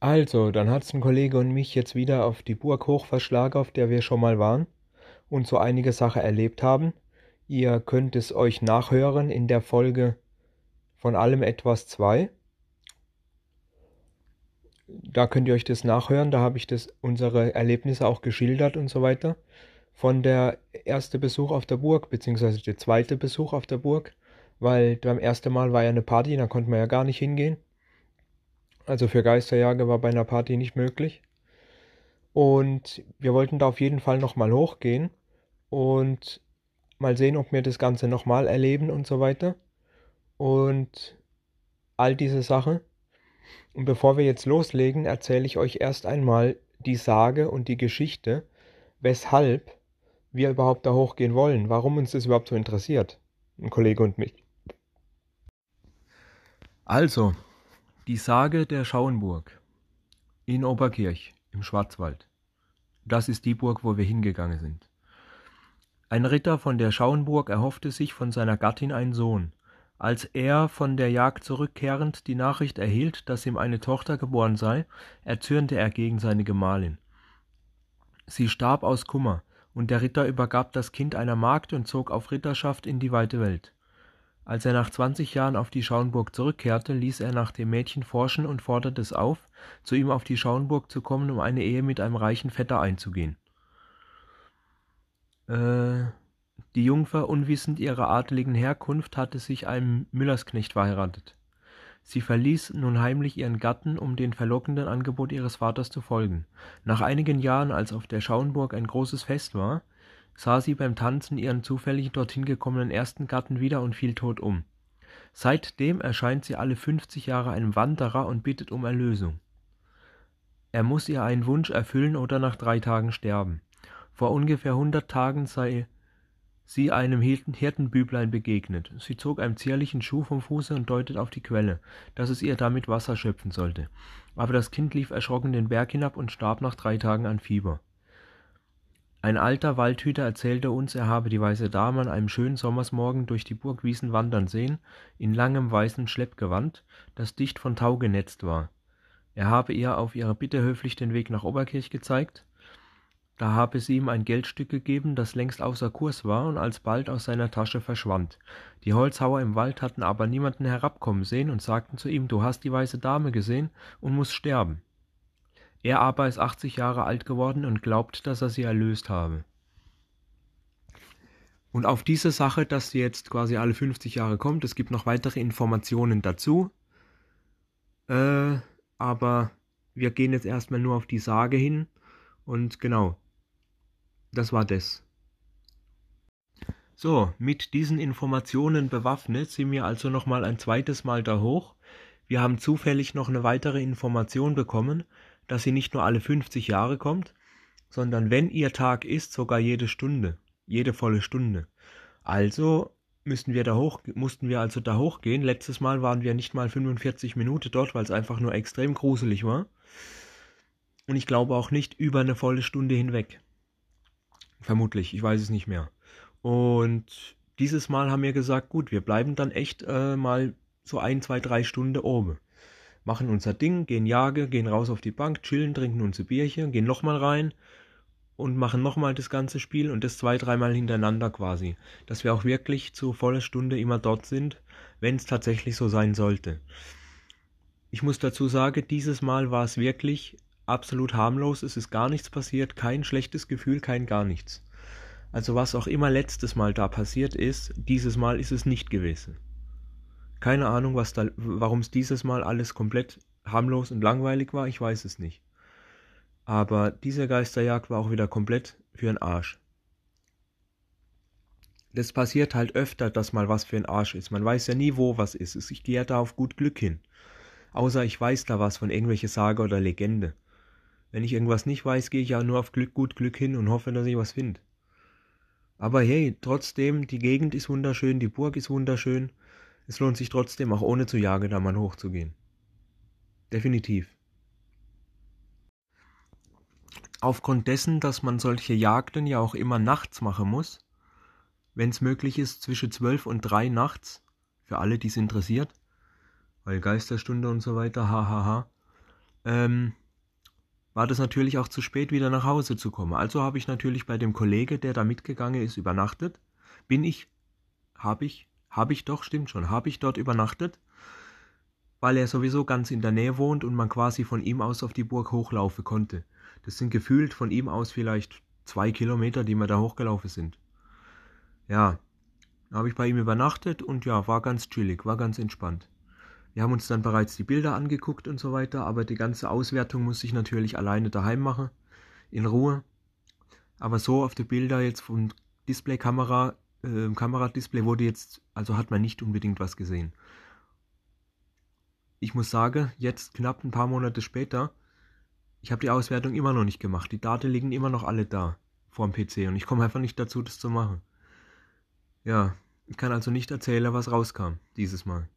Also, dann hat's ein Kollege und mich jetzt wieder auf die Burg hoch verschlagen, auf der wir schon mal waren und so einige Sachen erlebt haben. Ihr könnt es euch nachhören in der Folge von allem etwas 2. Da könnt ihr euch das nachhören, da habe ich das, unsere Erlebnisse auch geschildert und so weiter. Von der erste Besuch auf der Burg, beziehungsweise der zweite Besuch auf der Burg, weil beim ersten Mal war ja eine Party, da konnte man ja gar nicht hingehen. Also für Geisterjäger war bei einer Party nicht möglich. Und wir wollten da auf jeden Fall nochmal hochgehen und mal sehen, ob wir das Ganze nochmal erleben und so weiter. Und all diese Sachen. Und bevor wir jetzt loslegen, erzähle ich euch erst einmal die Sage und die Geschichte, weshalb wir überhaupt da hochgehen wollen, warum uns das überhaupt so interessiert, ein Kollege und mich. Also, die Sage der Schauenburg in Oberkirch im Schwarzwald. Das ist die Burg, wo wir hingegangen sind. Ein Ritter von der Schauenburg erhoffte sich von seiner Gattin einen Sohn. Als er von der Jagd zurückkehrend die Nachricht erhielt, dass ihm eine Tochter geboren sei, erzürnte er gegen seine Gemahlin. Sie starb aus Kummer, und der Ritter übergab das Kind einer Magd und zog auf Ritterschaft in die weite Welt. Als er nach zwanzig Jahren auf die Schauenburg zurückkehrte, ließ er nach dem Mädchen forschen und forderte es auf, zu ihm auf die Schauenburg zu kommen, um eine Ehe mit einem reichen Vetter einzugehen. Äh, die Jungfer, unwissend ihrer adeligen Herkunft, hatte sich einem Müllersknecht verheiratet. Sie verließ nun heimlich ihren Gatten, um dem verlockenden Angebot ihres Vaters zu folgen. Nach einigen Jahren, als auf der Schauenburg ein großes Fest war, sah sie beim Tanzen ihren zufällig dorthin gekommenen ersten Gatten wieder und fiel tot um. Seitdem erscheint sie alle fünfzig Jahre einem Wanderer und bittet um Erlösung. Er muss ihr einen Wunsch erfüllen oder nach drei Tagen sterben. Vor ungefähr hundert Tagen sei sie einem Hirtenbüblein begegnet. Sie zog einen zierlichen Schuh vom Fuße und deutet auf die Quelle, dass es ihr damit Wasser schöpfen sollte. Aber das Kind lief erschrocken den Berg hinab und starb nach drei Tagen an Fieber. Ein alter Waldhüter erzählte uns, er habe die weiße Dame an einem schönen Sommersmorgen durch die Burgwiesen wandern sehen, in langem weißen Schleppgewand, das dicht von Tau genetzt war. Er habe ihr auf ihre Bitte höflich den Weg nach Oberkirch gezeigt, da habe sie ihm ein Geldstück gegeben, das längst außer Kurs war und alsbald aus seiner Tasche verschwand. Die Holzhauer im Wald hatten aber niemanden herabkommen sehen und sagten zu ihm, du hast die weiße Dame gesehen und musst sterben. Er aber ist 80 Jahre alt geworden und glaubt, dass er sie erlöst habe. Und auf diese Sache, dass sie jetzt quasi alle 50 Jahre kommt, es gibt noch weitere Informationen dazu. Äh, aber wir gehen jetzt erstmal nur auf die Sage hin. Und genau, das war das. So, mit diesen Informationen bewaffnet sind wir also nochmal ein zweites Mal da hoch. Wir haben zufällig noch eine weitere Information bekommen, dass sie nicht nur alle 50 Jahre kommt, sondern wenn ihr Tag ist, sogar jede Stunde, jede volle Stunde. Also müssen wir da hoch, mussten wir also da hochgehen. Letztes Mal waren wir nicht mal 45 Minuten dort, weil es einfach nur extrem gruselig war. Und ich glaube auch nicht über eine volle Stunde hinweg. Vermutlich, ich weiß es nicht mehr. Und dieses Mal haben wir gesagt, gut, wir bleiben dann echt äh, mal so ein, zwei, drei Stunden oben machen unser Ding, gehen Jage, gehen raus auf die Bank, chillen, trinken unser Bierchen, gehen nochmal rein und machen nochmal das ganze Spiel und das zwei, dreimal hintereinander quasi. Dass wir auch wirklich zu voller Stunde immer dort sind, wenn es tatsächlich so sein sollte. Ich muss dazu sagen, dieses Mal war es wirklich absolut harmlos, es ist gar nichts passiert, kein schlechtes Gefühl, kein gar nichts. Also was auch immer letztes Mal da passiert ist, dieses Mal ist es nicht gewesen. Keine Ahnung, was da, warum es dieses Mal alles komplett harmlos und langweilig war, ich weiß es nicht. Aber diese Geisterjagd war auch wieder komplett für ein Arsch. Das passiert halt öfter, dass mal was für ein Arsch ist. Man weiß ja nie, wo was ist. Ich gehe ja da auf gut Glück hin. Außer ich weiß da was von irgendwelche Sage oder Legende. Wenn ich irgendwas nicht weiß, gehe ich ja nur auf Glück, gut Glück hin und hoffe, dass ich was finde. Aber hey, trotzdem, die Gegend ist wunderschön, die Burg ist wunderschön. Es lohnt sich trotzdem, auch ohne zu jagen, da mal hochzugehen. Definitiv. Aufgrund dessen, dass man solche Jagden ja auch immer nachts machen muss, wenn es möglich ist, zwischen zwölf und drei nachts, für alle, die es interessiert, weil Geisterstunde und so weiter, hahaha, ähm, war das natürlich auch zu spät, wieder nach Hause zu kommen. Also habe ich natürlich bei dem Kollege, der da mitgegangen ist, übernachtet. Bin ich, habe ich, habe ich doch, stimmt schon, habe ich dort übernachtet, weil er sowieso ganz in der Nähe wohnt und man quasi von ihm aus auf die Burg hochlaufen konnte. Das sind gefühlt von ihm aus vielleicht zwei Kilometer, die wir da hochgelaufen sind. Ja, habe ich bei ihm übernachtet und ja, war ganz chillig, war ganz entspannt. Wir haben uns dann bereits die Bilder angeguckt und so weiter, aber die ganze Auswertung muss ich natürlich alleine daheim machen, in Ruhe. Aber so auf die Bilder jetzt vom Displaykamera, äh, Kameradisplay wurde jetzt, also hat man nicht unbedingt was gesehen. Ich muss sagen, jetzt knapp ein paar Monate später, ich habe die Auswertung immer noch nicht gemacht. Die Daten liegen immer noch alle da vor dem PC und ich komme einfach nicht dazu, das zu machen. Ja, ich kann also nicht erzählen, was rauskam dieses Mal.